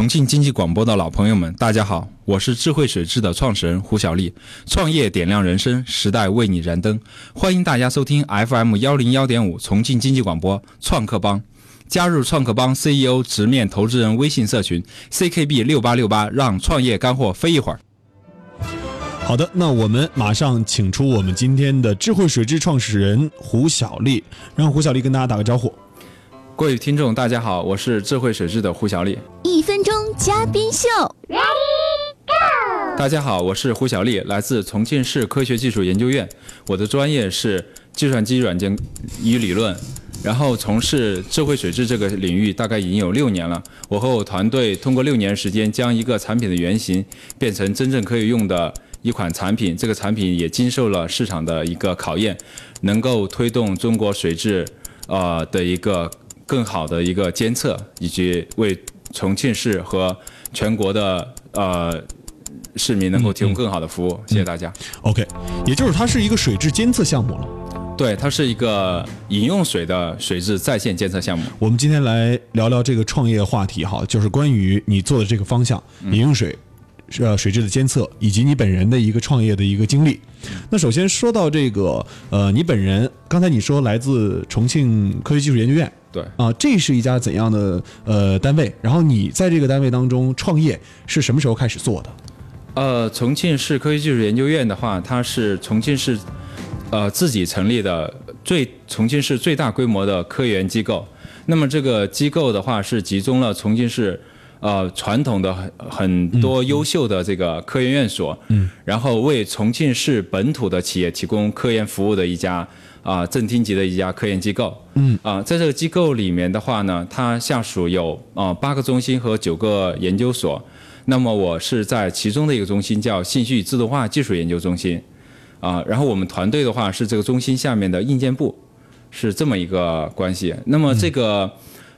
重庆经济广播的老朋友们，大家好，我是智慧水质的创始人胡小丽。创业点亮人生，时代为你燃灯。欢迎大家收听 FM 幺零幺点五重庆经济广播创客帮，加入创客帮 CEO 直面投资人微信社群 CKB 六八六八，让创业干货飞一会儿。好的，那我们马上请出我们今天的智慧水质创始人胡小丽，让胡小丽跟大家打个招呼。各位听众，大家好，我是智慧水质的胡小丽。一分钟嘉宾秀，Ready Go！大家好，我是胡小丽，来自重庆市科学技术研究院，我的专业是计算机软件与理论，然后从事智慧水质这个领域大概已经有六年了。我和我团队通过六年时间，将一个产品的原型变成真正可以用的一款产品，这个产品也经受了市场的一个考验，能够推动中国水质呃的一个。更好的一个监测，以及为重庆市和全国的呃市民能够提供更好的服务。谢谢大家。OK，也就是它是一个水质监测项目了。对，它是一个饮用水的水质在线监测项目。我们今天来聊聊这个创业话题哈，就是关于你做的这个方向，饮用水。呃，水质的监测以及你本人的一个创业的一个经历。那首先说到这个，呃，你本人刚才你说来自重庆科学技术研究院，对啊，这是一家怎样的呃单位？然后你在这个单位当中创业是什么时候开始做的？呃，重庆市科学技术研究院的话，它是重庆市呃自己成立的最重庆市最大规模的科研机构。那么这个机构的话是集中了重庆市。呃，传统的很很多优秀的这个科研院所，嗯，然后为重庆市本土的企业提供科研服务的一家啊正厅级的一家科研机构，嗯，啊，在这个机构里面的话呢，它下属有啊八个中心和九个研究所，那么我是在其中的一个中心叫信息与自动化技术研究中心，啊，然后我们团队的话是这个中心下面的硬件部，是这么一个关系，那么这个。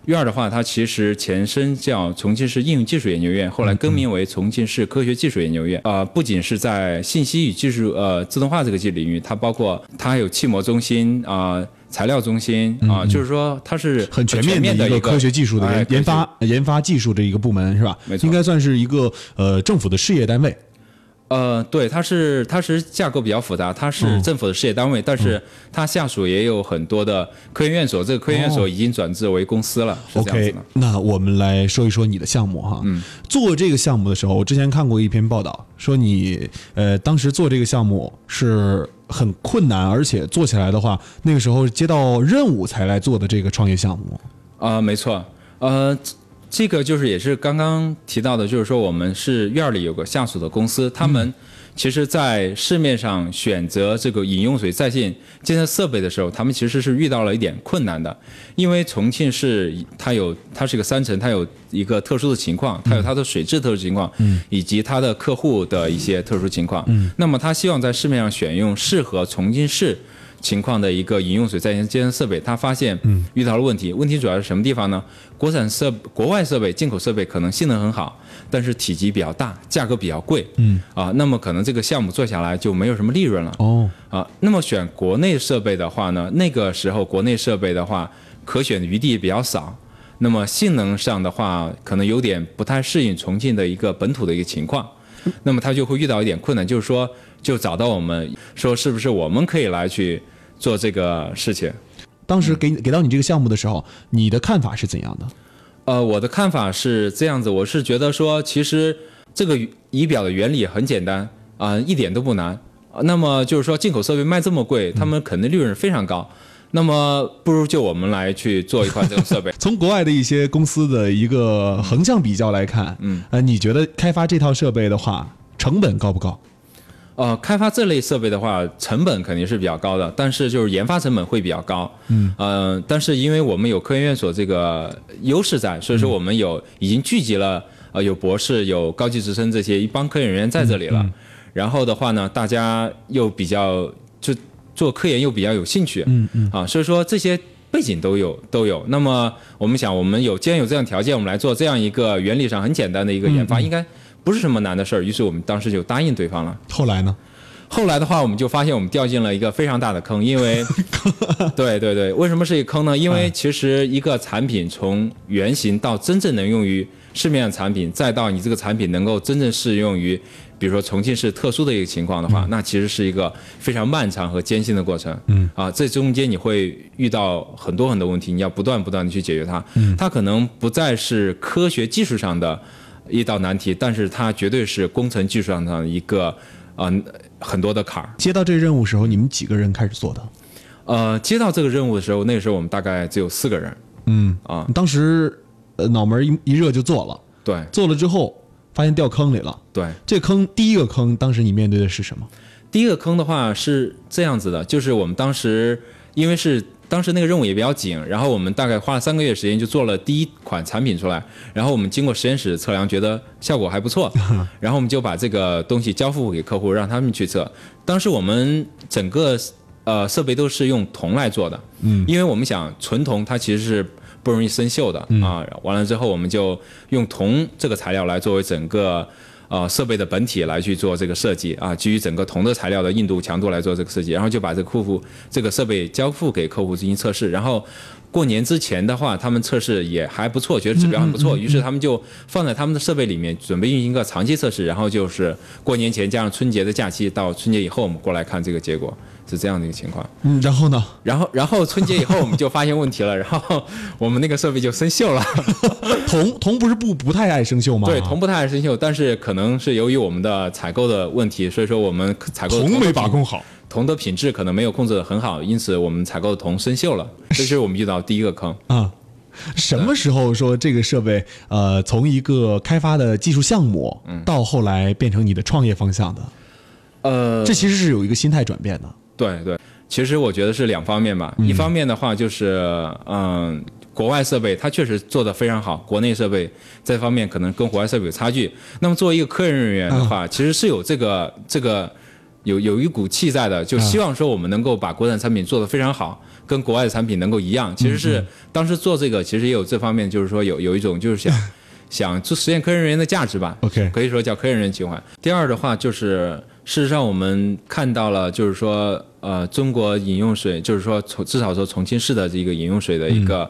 院的话，它其实前身叫重庆市应用技术研究院，后来更名为重庆市科学技术研究院。啊，不仅是在信息与技术呃自动化这个技领域，它包括它还有气膜中心啊、材料中心啊，就是说它是很全面的一个科学技术的研发研发技术的一个部门，是吧？没错，应该算是一个呃政府的事业单位。呃，对，它是它是架构比较复杂，它是政府的事业单位，但是它下属也有很多的科研院所，这个科研院所已经转制为公司了。OK，那我们来说一说你的项目哈。嗯，做这个项目的时候，我之前看过一篇报道，说你呃当时做这个项目是很困难，而且做起来的话，那个时候接到任务才来做的这个创业项目。啊，没错，呃。这个就是也是刚刚提到的，就是说我们是院里有个下属的公司，他们其实，在市面上选择这个饮用水在线监测设备的时候，他们其实是遇到了一点困难的，因为重庆市它有它是一个三层，它有一个特殊的情况，它有它的水质特殊情况，以及它的客户的一些特殊情况，那么他希望在市面上选用适合重庆市。情况的一个饮用水在线监测设备，他发现遇到了问题。问题主要是什么地方呢？国产设、国外设备、进口设备可能性能很好，但是体积比较大，价格比较贵。嗯啊，那么可能这个项目做下来就没有什么利润了。哦啊，那么选国内设备的话呢，那个时候国内设备的话，可选的余地也比较少。那么性能上的话，可能有点不太适应重庆的一个本土的一个情况。那么他就会遇到一点困难，就是说，就找到我们说，是不是我们可以来去。做这个事情，当时给给到你这个项目的时候，你的看法是怎样的？呃，我的看法是这样子，我是觉得说，其实这个仪表的原理很简单啊，一点都不难。那么就是说，进口设备卖这么贵，他们肯定利润非常高。那么不如就我们来去做一款这种设备。从国外的一些公司的一个横向比较来看，嗯，呃，你觉得开发这套设备的话，成本高不高？呃，开发这类设备的话，成本肯定是比较高的，但是就是研发成本会比较高。嗯，呃，但是因为我们有科研院所这个优势在，所以说我们有已经聚集了呃有博士、有高级职称这些一帮科研人员在这里了。然后的话呢，大家又比较就做科研又比较有兴趣。嗯嗯。啊，所以说这些背景都有都有。那么我们想，我们有既然有这样条件，我们来做这样一个原理上很简单的一个研发，应该。不是什么难的事儿，于是我们当时就答应对方了。后来呢？后来的话，我们就发现我们掉进了一个非常大的坑，因为，对对对，为什么是一个坑呢？因为其实一个产品从原型到真正能用于市面上产品，再到你这个产品能够真正适用于，比如说重庆市特殊的一个情况的话，那其实是一个非常漫长和艰辛的过程。嗯啊，这中间你会遇到很多很多问题，你要不断不断的去解决它。嗯，它可能不再是科学技术上的一道难题，但是它绝对是工程技术上的一个啊、很多的坎儿。接到这任务时候，你们几个人开始做的？呃，接到这个任务的时候，那个时候我们大概只有四个人。嗯啊，当时呃脑门一一热就做了，对做了之后发现掉坑里了。对，这坑第一个坑，当时你面对的是什么？第一个坑的话是这样子的，就是我们当时因为是当时那个任务也比较紧，然后我们大概花了三个月时间就做了第一款产品出来，然后我们经过实验室测量，觉得效果还不错，然后我们就把这个东西交付给客户，让他们去测。当时我们整个呃设备都是用铜来做的，嗯，因为我们想纯铜它其实是不容易生锈的、啊。完了之后，我们就用铜这个材料来作为整个呃设备的本体来去做这个设计啊，基于整个铜的材料的硬度强度来做这个设计，然后就把这个客户这个设备交付给客户进行测试，然后。过年之前的话，他们测试也还不错，觉得指标很不错，于是他们就放在他们的设备里面，准备运行一个长期测试。然后就是过年前加上春节的假期，到春节以后我们过来看这个结果，是这样的一个情况。嗯，然后呢？然后，然后春节以后我们就发现问题了，然后我们那个设备就生锈了。铜铜不是不不太爱生锈吗？对，铜不太爱生锈，但是可能是由于我们的采购的问题，所以说我们采购铜没把控好。铜的品质可能没有控制的很好，因此我们采购的铜生锈了，这是我们遇到第一个坑。啊。什么时候说这个设备呃从一个开发的技术项目，到后来变成你的创业方向的？呃，这其实是有一个心态转变的。对对，其实我觉得是两方面吧。一方面的话就是，嗯，国外设备它确实做得非常好，国内设备这方面可能跟国外设备有差距。那么作为一个科研人员的话，其实是有这个这个有有一股气在的，就希望说我们能够把国产产品做得非常好。跟国外的产品能够一样，其实是当时做这个，其实也有这方面，就是说有有一种就是想 想做实现科研人员的价值吧。OK 可以说叫科研人员情怀。第二的话就是，事实上我们看到了，就是说，呃，中国饮用水，就是说从至少说重庆市的这个饮用水的一个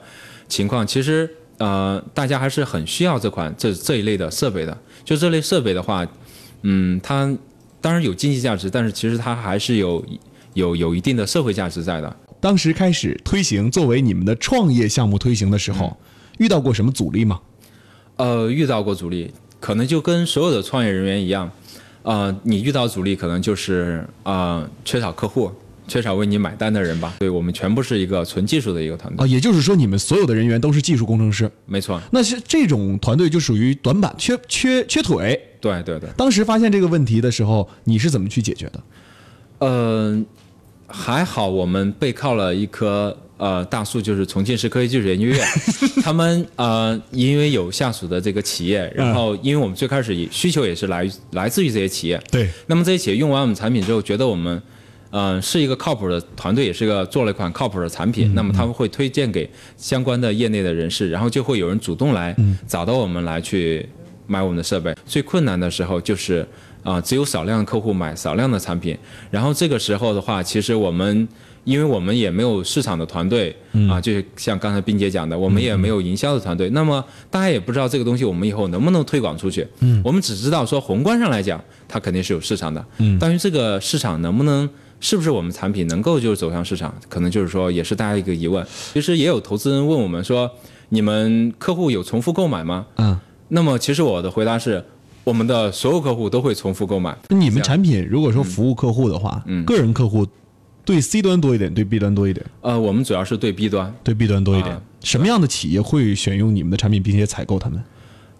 情况，其实呃，大家还是很需要这款这这一类的设备的。就这类设备的话，嗯，它当然有经济价值，但是其实它还是有有有一定的社会价值在的。当时开始推行作为你们的创业项目推行的时候，遇到过什么阻力吗？呃，遇到过阻力，可能就跟所有的创业人员一样，呃，你遇到阻力可能就是呃缺少客户，缺少为你买单的人吧。对我们全部是一个纯技术的一个团队，啊，也就是说你们所有的人员都是技术工程师，没错，那是这种团队就属于短板，缺缺缺腿。对对对，当时发现这个问题的时候，你是怎么去解决的？呃，还好我们背靠了一棵呃大树，就是重庆市科学技术研究院，他们呃因为有下属的这个企业，然后因为我们最开始也需求也是来来自于这些企业，对，那么这些企业用完我们产品之后，觉得我们，嗯、是一个靠谱的团队，也是一个做了一款靠谱的产品。那么他们会推荐给相关的业内的人士，然后就会有人主动来找到我们来去买我们的设备。最困难的时候就是啊、只有少量的客户买少量的产品，然后这个时候的话，其实我们。因为我们也没有市场的团队啊，就像刚才冰姐讲的，我们也没有营销的团队，那么大家也不知道这个东西我们以后能不能推广出去。嗯，我们只知道说宏观上来讲，它肯定是有市场的。嗯，但是这个市场能不能，是不是我们产品能够就是走向市场，可能就是说也是大家一个疑问。其实也有投资人问我们说，你们客户有重复购买吗？嗯，那么其实我的回答是，我们的所有客户都会重复购买。你们产品如果说服务客户的话，嗯个人客户对 C 端多一点，对 B 端多一点，呃，我们主要是对 B 端，对 B 端多一点。啊什么样的企业会选用你们的产品，并且采购他们？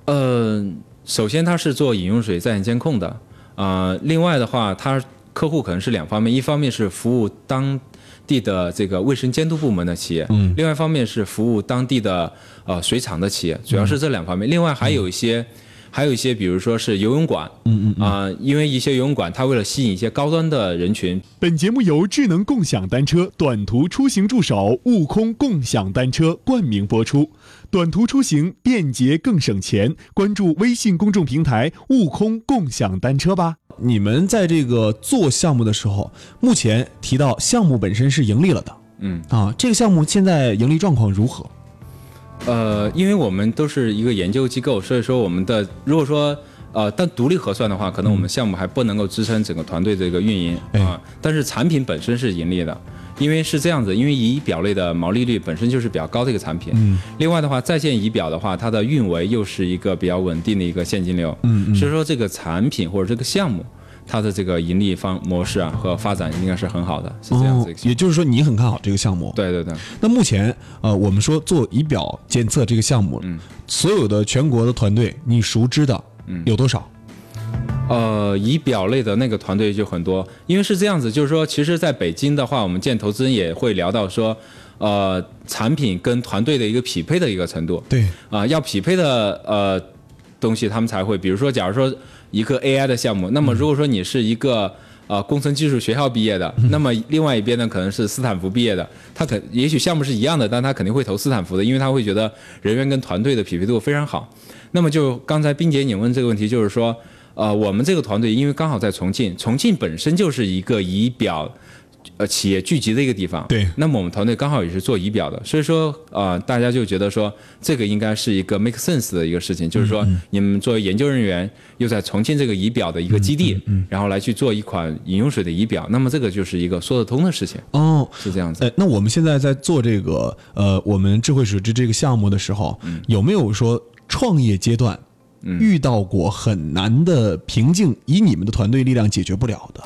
呃，首先它是做饮用水在线监控的，啊，另外的话，它客户可能是两方面，一方面是服务当地的这个卫生监督部门的企业，嗯，另外一方面是服务当地的呃水厂的企业，主要是这两方面。另外还有一些。还有一些，比如说是游泳馆，嗯嗯啊、因为一些游泳馆，它为了吸引一些高端的人群，本节目由智能共享单车短途出行助手悟空共享单车冠名播出。短途出行便捷更省钱，关注微信公众平台“悟空共享单车”吧。你们在这个做项目的时候，目前提到项目本身是盈利了的嗯，啊，这个项目现在盈利状况如何？呃，因为我们都是一个研究机构，所以说我们的如果说呃，但独立核算的话，可能我们项目还不能够支撑整个团队的一个运营哎啊。但是产品本身是盈利的，因为是这样子，因为仪表类的毛利率本身就是比较高的一个产品。嗯。另外的话，在线仪表的话，它的运维又是一个比较稳定的一个现金流。嗯嗯。所以说这个产品或者这个项目。它的这个盈利方模式啊和发展应该是很好的，是这样子也就是说你很看好这个项目。对对对，那目前呃，我们说做仪表检测这个项目，嗯所有的全国的团队，你熟知的嗯有多少？呃，仪表类的那个团队就很多，因为是这样子，就是说，其实在北京的话，我们见投资人也会聊到说，呃，产品跟团队的一个匹配的一个程度。对，啊、要匹配的呃东西，他们才会，比如说，假如说一个 AI 的项目，那么如果说你是一个呃工程技术学校毕业的，那么另外一边呢可能是斯坦福毕业的，他肯也许项目是一样的，但他肯定会投斯坦福的，因为他会觉得人员跟团队的匹配度非常好。那么就刚才冰姐你问这个问题，就是说，呃，我们这个团队因为刚好在重庆，重庆本身就是一个仪表。呃，企业聚集的一个地方，对。那么我们团队刚好也是做仪表的，所以说，呃，大家就觉得说，这个应该是一个 make sense 的一个事情，就是说，你们作为研究人员，又在重庆这个仪表的一个基地，然后来去做一款饮用水的仪表，那么这个就是一个说得通的事情，哦，是这样子。哎，那我们现在在做这个呃，我们智慧水质这个项目的时候，嗯有没有说创业阶段遇到过很难的瓶颈，以你们的团队力量解决不了的？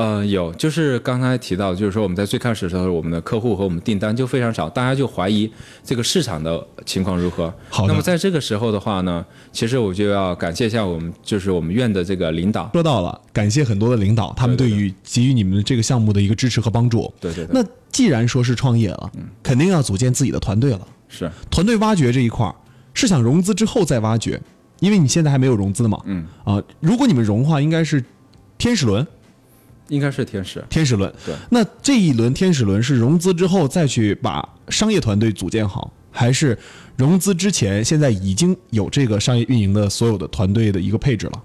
呃，有，就是刚才提到，就是说我们在最开始的时候，我们的客户和我们订单就非常少，大家就怀疑这个市场的情况如何。好的那么在这个时候的话呢，其实我就要感谢一下我们，就是我们院的这个领导。说到了，感谢很多的领导，他们对于给予你们这个项目的一个支持和帮助。对对对，那既然说是创业了，肯定要组建自己的团队了。是团队挖掘这一块儿是想融资之后再挖掘，因为你现在还没有融资嘛。嗯啊，如果你们融的话，应该是天使轮，应该是天使。天使轮。对那这一轮天使轮是融资之后再去把商业团队组建好，还是融资之前现在已经有这个商业运营的所有的团队的一个配置了？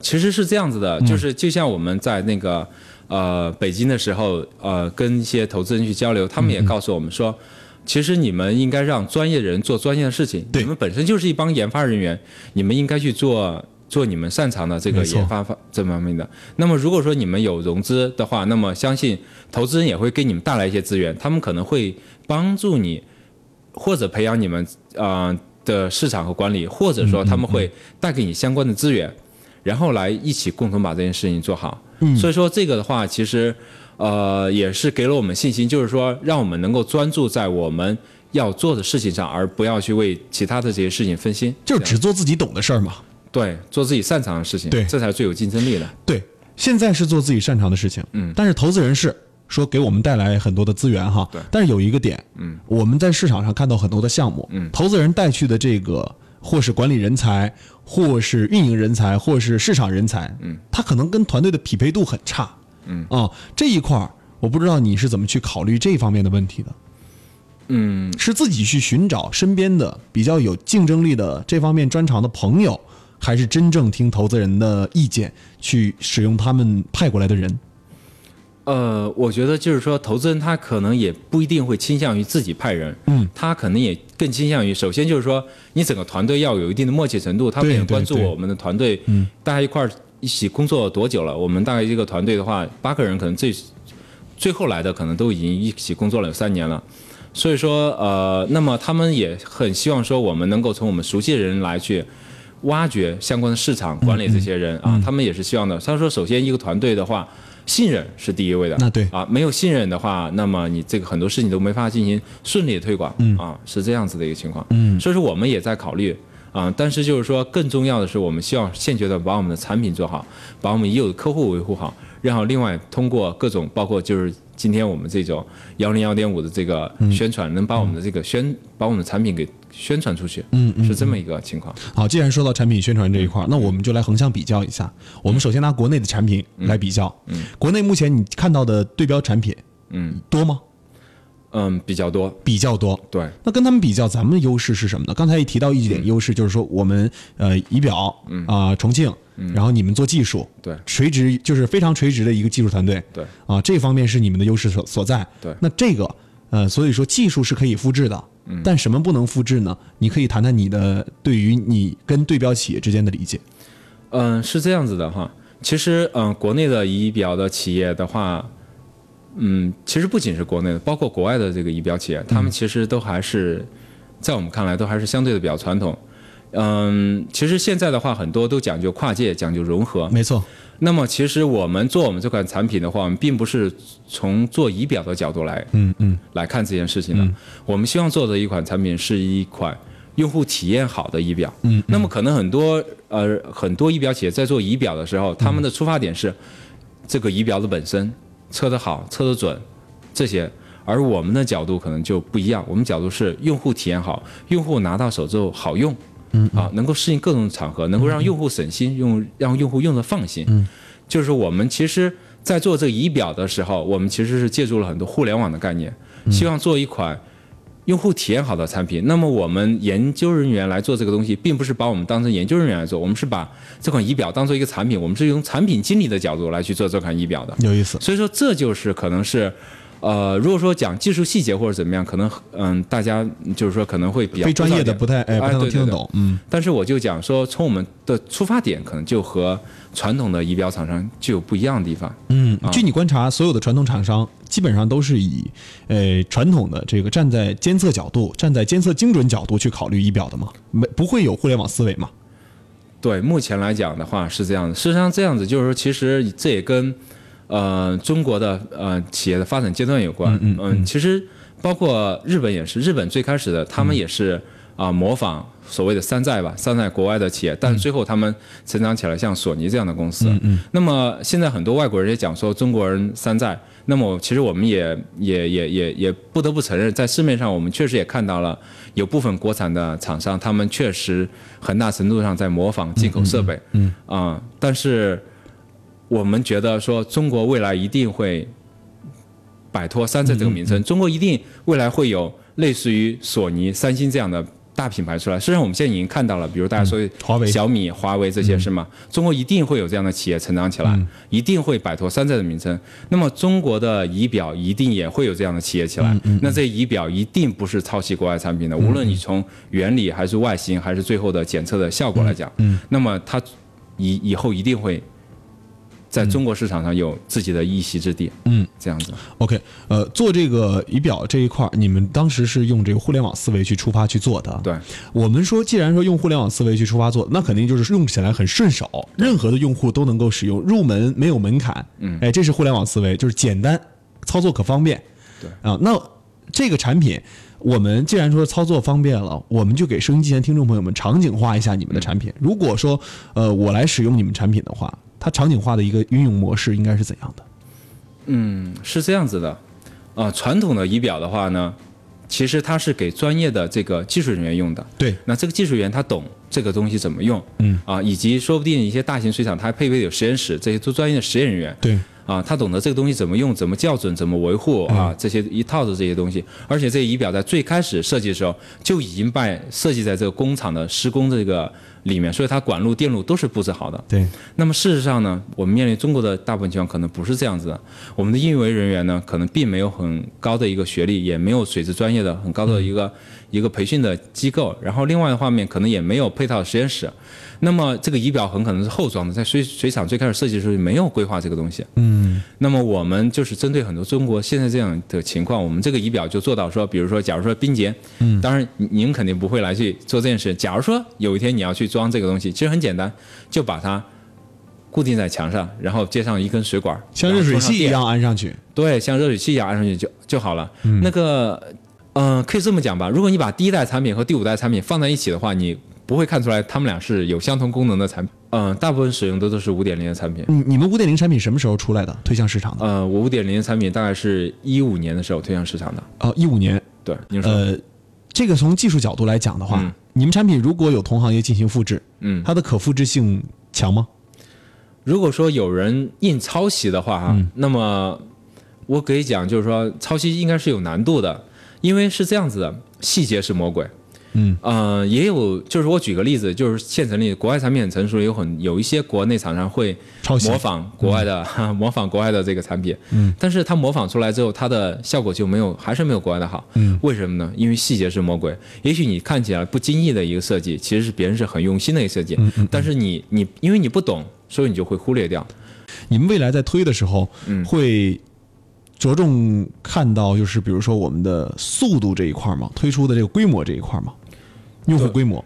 其实是这样子嗯的，就是就像我们在那个呃北京的时候，呃跟一些投资人去交流，他们也告诉我们说，其实你们应该让专业人做专业的事情，你们本身就是一帮研发人员，你们应该去做。做你们擅长的这个研发方这方面的。那么如果说你们有融资的话，那么相信投资人也会给你们带来一些资源，他们可能会帮助你，或者培养你们啊、呃的市场和管理，或者说他们会带给你相关的资源。然后来一起共同把这件事情做好。嗯，所以说这个的话，其实呃也是给了我们信心，就是说让我们能够专注在我们要做的事情上，而不要去为其他的这些事情分心。就是只做自己懂的事儿嘛。对做自己擅长的事情，对。这才是最有竞争力的。对，现在是做自己擅长的事情，嗯。但是投资人是说给我们带来很多的资源哈，对。但是有一个点，嗯，我们在市场上看到很多的项目，嗯。投资人带去的这个或是管理人才，或是运营人才，或是市场人才，嗯，他可能跟团队的匹配度很差，嗯。啊，这一块儿我不知道你是怎么去考虑这方面的问题的。嗯，是自己去寻找身边的比较有竞争力的这方面专长的朋友，还是真正听投资人的意见去使用他们派过来的人？呃，我觉得就是说，投资人他可能也不一定会倾向于自己派人，嗯，他可能也更倾向于，首先就是说，你整个团队要有一定的默契程度，他们也关注我们的团队，嗯，大家一块儿一起工作多久了？我们大概一个团队的话，八个人可能最最后来的可能都已经一起工作了有三年了。所以说，呃，那么他们也很希望说，我们能够从我们熟悉的人来去挖掘相关的市场管理这些人嗯啊，他们也是希望的。他说，首先一个团队的话，信任是第一位的。那对啊，没有信任的话，那么你这个很多事情都没法进行顺利的推广。嗯啊，是这样子的一个情况。嗯所以说我们也在考虑啊，但是就是说更重要的是，我们希望现阶段把我们的产品做好，把我们已有的客户维护好，然后另外通过各种包括就是今天我们这种幺零幺点五的这个嗯宣传，能把我们的这个宣把我们的产品给宣传出去。嗯嗯是这么一个情况。好，既然说到产品宣传这一块儿，那我们就来横向比较一下。我们首先拿国内的产品来比较，嗯国内目前你看到的对标产品嗯多吗？嗯，比较多。比较多。对，那跟他们比较，咱们的优势是什么呢？刚才也提到一点优势，就是说我们呃仪表啊、重庆，然后你们做技术，对垂直就是非常垂直的一个技术团队，对啊，这方面是你们的优势所所在。对那这个呃，所以说技术是可以复制的，但什么不能复制呢？你可以谈谈你的对于你跟对标企业之间的理解。嗯，是这样子的哈。其实，嗯，国内的仪表的企业的话，嗯，其实不仅是国内的，包括国外的这个仪表企业，他们其实都还是，在我们看来都还是相对的比较传统。嗯，其实现在的话，很多都讲究跨界，讲究融合。没错，那么，其实我们做我们这款产品的话，我们并不是从做仪表的角度来，嗯嗯，来看这件事情的。我们希望做的一款产品是一款用户体验好的仪表。嗯，那么可能很多呃很多仪表企业在做仪表的时候，他们的出发点是这个仪表的本身测得好、测得准这些，而我们的角度可能就不一样。我们角度是用户体验好，用户拿到手之后好用。嗯啊，能够适应各种场合，能够让用户省心，用让用户用的放心。嗯，就是我们其实，在做这个仪表的时候，我们其实是借助了很多互联网的概念，希望做一款用户体验好的产品。那么我们研究人员来做这个东西，并不是把我们当成研究人员来做，我们是把这款仪表当做一个产品，我们是用产品经理的角度来去做这款仪表的。有意思。所以说，这就是可能是。呃，如果说讲技术细节或者怎么样，可能嗯，大家就是说可能会比较非专业的不太哎不太能听得懂，嗯。但是我就讲说，从我们的出发点，可能就和传统的仪表厂商就有不一样的地方。嗯，据你观察，所有的传统厂商基本上都是以呃传统的这个站在监测角度、站在监测精准角度去考虑仪表的嘛？没不会有互联网思维嘛？对，目前来讲的话是这样的。事实上，这样子就是说，其实这也跟。呃，中国的呃企业的发展阶段有关，嗯，其实包括日本也是，日本最开始的他们也是啊模仿所谓的山寨吧，山寨国外的企业，但是最后他们成长起来像索尼这样的公司。嗯嗯。那么现在很多外国人也讲说中国人山寨，那么其实我们也也也也也不得不承认，在市面上我们确实也看到了有部分国产的厂商，他们确实很大程度上在模仿进口设备。嗯。啊，但是。我们觉得说，中国未来一定会摆脱山寨这个名称，中国一定未来会有类似于索尼、三星这样的大品牌出来。实际上，我们现在已经看到了，比如大家说华为、小米、华为这些是吗？中国一定会有这样的企业成长起来，一定会摆脱山寨的名称。那么，中国的仪表一定也会有这样的企业起来。那这仪表一定不是抄袭国外产品的，无论你从原理还是外形，还是最后的检测的效果来讲，那么它以以后一定会。在中国市场上有自己的一席之地，嗯，这样子。OK，呃，做这个仪表这一块，你们当时是用这个互联网思维去出发去做的。对，我们说，既然说用互联网思维去出发做，那肯定就是用起来很顺手，任何的用户都能够使用，入门没有门槛。嗯，哎，这是互联网思维，就是简单，操作可方便。对啊，那这个产品，我们既然说操作方便了，我们就给收音机前听众朋友们场景化一下你们的产品。如果说，呃，我来使用你们产品的话。它场景化的一个运用模式应该是怎样的？嗯，是这样子的，啊，传统的仪表的话呢，其实它是给专业的这个技术人员用的。对，那这个技术员他懂这个东西怎么用，嗯，啊，以及说不定一些大型水厂它还配备有实验室，这些做专业的实验人员。对。啊，他懂得这个东西怎么用、怎么校准、怎么维护啊，这些一套的这些东西。而且这仪表在最开始设计的时候就已经被设计在这个工厂的施工这个里面，所以它管路、电路都是布置好的。对。那么事实上呢，我们面临中国的大部分情况可能不是这样子的。我们的运维人员呢，可能并没有很高的一个学历，也没有水质专业的很高的一个一个培训的机构。然后另外的方面，可能也没有配套实验室。那么这个仪表很可能是后装的，在水水厂最开始设计的时候没有规划这个东西。嗯。那么我们就是针对很多中国现在这样的情况，我们这个仪表就做到说，比如说，假如说冰洁，嗯，当然您肯定不会来去做这件事。假如说有一天你要去装这个东西，其实很简单，就把它固定在墙上，然后接上一根水管，像热水器一样安上去。对，像热水器一样安上去就就好了。那个，嗯，可以这么讲吧，如果你把第一代产品和第五代产品放在一起的话，你。不会看出来，他们俩是有相同功能的产品。嗯，大部分使用的都是五点零的产品。你你们五点零产品什么时候出来的？推向市场的？呃，我五点零的产品大概是一五年的时候推向市场的。哦，一五年。对，您说。呃，这个从技术角度来讲的话，你们产品如果有同行业进行复制，嗯，它的可复制性强吗？如果说有人硬抄袭的话，哈，那么我可以讲，就是说抄袭应该是有难度的，因为是这样子的，细节是魔鬼。嗯，呃，也有，就是我举个例子，就是现成例，国外产品很成熟，有很有一些国内厂商会模仿国外的、模仿国外的这个产品，嗯，但是它模仿出来之后，它的效果就没有，还是没有国外的好，嗯，为什么呢？因为细节是魔鬼，也许你看起来不经意的一个设计，其实是别人是很用心的一个设计，嗯嗯，但是你你因为你不懂，所以你就会忽略掉，你们未来在推的时候，嗯。会着重看到就是比如说我们的速度这一块嘛？推出的这个规模这一块嘛？用户规模，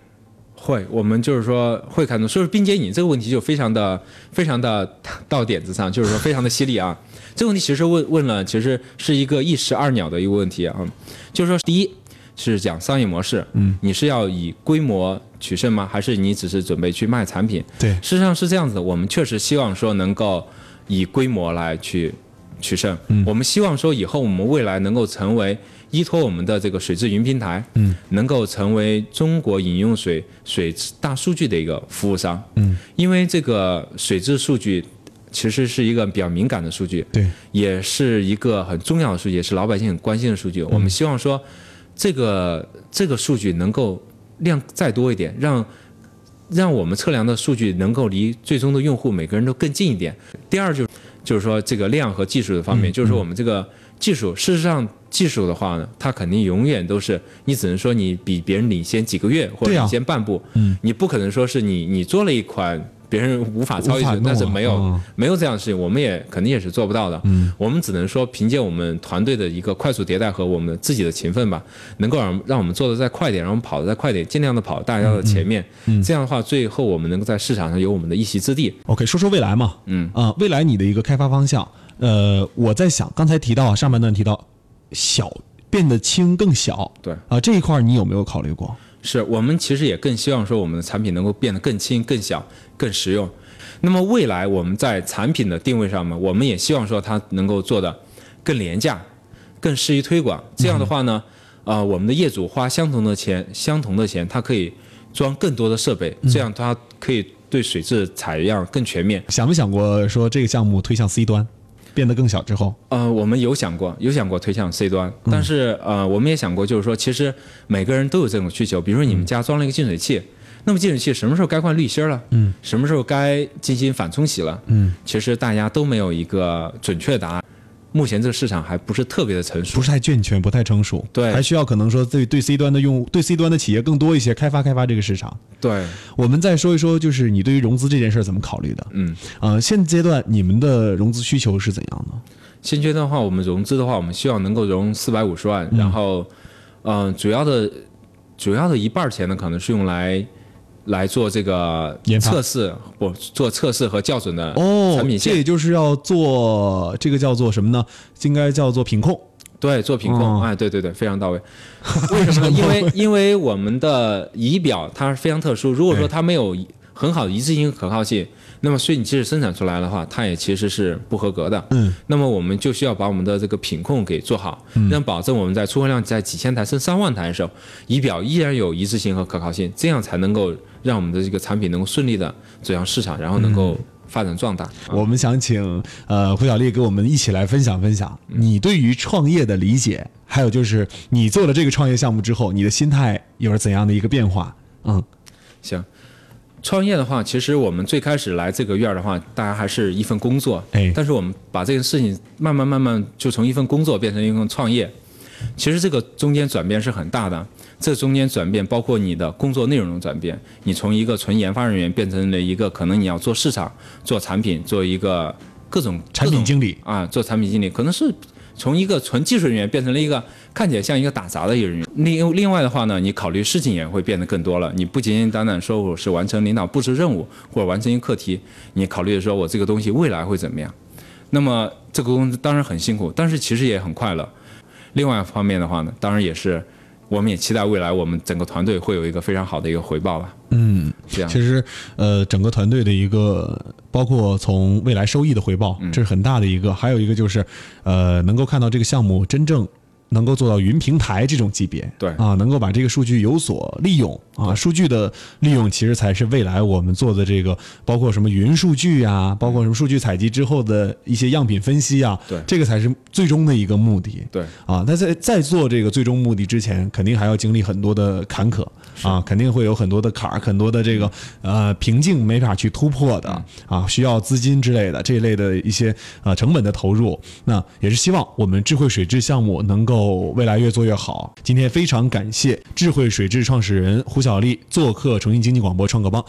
会，我们就是说会看到，所以说并且你这个问题就非常的非常的到点子上，就是说非常的犀利啊。这个问题其实问问了，其实是一个一石二鸟的一个问题啊，就是说第一是讲商业模式，嗯，你是要以规模取胜吗？还是你只是准备去卖产品？对事实上是这样子的，我们确实希望说能够以规模来去取胜。嗯，我们希望说以后我们未来能够成为依托我们的这个水质云平台，嗯，能够成为中国饮用水水质大数据的一个服务商。嗯，因为这个水质数据其实是一个比较敏感的数据，对，也是一个很重要的数据，也是老百姓很关心的数据。我们希望说，这个这个数据能够量再多一点，让让我们测量的数据能够离最终的用户每个人都更近一点。第二就是就是说这个量和技术的方面，就是说我们这个技术，事实上技术的话呢，它肯定永远都是你只能说你比别人领先几个月或者领先半步，嗯，你不可能说是你你做了一款。别人无法超越但是没有、嗯没有这样的事情，我们也肯定也是做不到的。嗯，我们只能说凭借我们团队的一个快速迭代和我们自己的勤奋吧，能够让让我们做的再快点，让我们跑的再快点，尽量的跑大家的前面。嗯，这样的话，最后我们能够在市场上有我们的一席之地。OK，说说未来嘛，嗯啊、未来你的一个开发方向，呃，我在想，刚才提到啊，上半段提到小变得轻更小，对啊、这一块你有没有考虑过？是我们其实也更希望说我们的产品能够变得更轻、更小、更实用。那么未来我们在产品的定位上呢，我们也希望说它能够做的更廉价、更适宜推广。这样的话呢，呃，我们的业主花相同的钱，相同的钱，他可以装更多的设备，这样它可以对水质采样更全面。想没想过说这个项目推向 C 端，变得更小之后，呃，我们有想过，有想过推向 C 端，但是呃，我们也想过，就是说，其实每个人都有这种需求。比如说，你们家装了一个净水器，那么净水器什么时候该换滤芯了？嗯，什么时候该进行反冲洗了？嗯，其实大家都没有一个准确答案。目前这个市场还不是特别的成熟不。是太健全，不太成熟，对还需要可能说对对 C 端的用户，对 C 端的企业更多一些，开发开发这个市场。对，我们再说一说，就是你对于融资这件事儿怎么考虑的？嗯，呃，现阶段你们的融资需求是怎样的？现阶段的话，我们融资的话，我们希望能够融四百五十万，然后，嗯、主要的主要的一半儿钱呢，可能是用来来做这个测试，不做测试和校准的哦产品，线，这也就是要做这个叫做什么呢？应该叫做品控。对，做品控，哦哎，对对对，非常到位。为什么呢？因为 因为我们的仪表它是非常特殊，如果说它没有很好的一致性可靠性，那么所以你即使生产出来的话，它也其实是不合格的。嗯，那么我们就需要把我们的这个品控给做好，让保证我们在出货量在几千台甚至上万台的时候，仪表依然有一致性和可靠性，这样才能够让我们的这个产品能够顺利的走向市场，然后能够发展壮大。我们想请呃胡小丽给我们一起来分享分享。你对于创业的理解，还有就是你做了这个创业项目之后，你的心态有了怎样的一个变化？嗯，行，创业的话，其实我们最开始来这个院儿的话，大家还是一份工作，哎。但是我们把这个事情慢慢慢慢就从一份工作变成一份创业，其实这个中间转变是很大的。这中间转变包括你的工作内容的转变，你从一个纯研发人员变成了一个可能你要做市场、做产品、做一个各种产品经理啊，做产品经理，可能是从一个纯技术人员变成了一个看起来像一个打杂的一个人员。另另外的话呢，你考虑事情也会变得更多了。你不简简单单说我是完成领导布置任务或者完成一个课题，你考虑说我这个东西未来会怎么样？那么这个工作当然很辛苦，但是其实也很快乐。另外一方面的话呢，当然也是，我们也期待未来我们整个团队会有一个非常好的一个回报吧。嗯，这样其实呃整个团队的一个包括从未来收益的回报，这是很大的一个，还有一个就是呃能够看到这个项目真正能够做到云平台这种级别，对。啊，能够把这个数据有所利用啊，数据的利用其实才是未来我们做的这个，包括什么云数据啊，包括什么数据采集之后的一些样品分析啊，对。这个才是最终的一个目的。对。啊，那在在做这个最终目的之前，肯定还要经历很多的坎坷啊，肯定会有很多的坎儿，很多的这个呃瓶颈没法去突破的啊，需要资金之类的这一类的一些呃成本的投入。那也是希望我们智慧水质项目能够未来越做越好。今天非常感谢智慧水质创始人胡小丽做客重庆经济广播创客帮。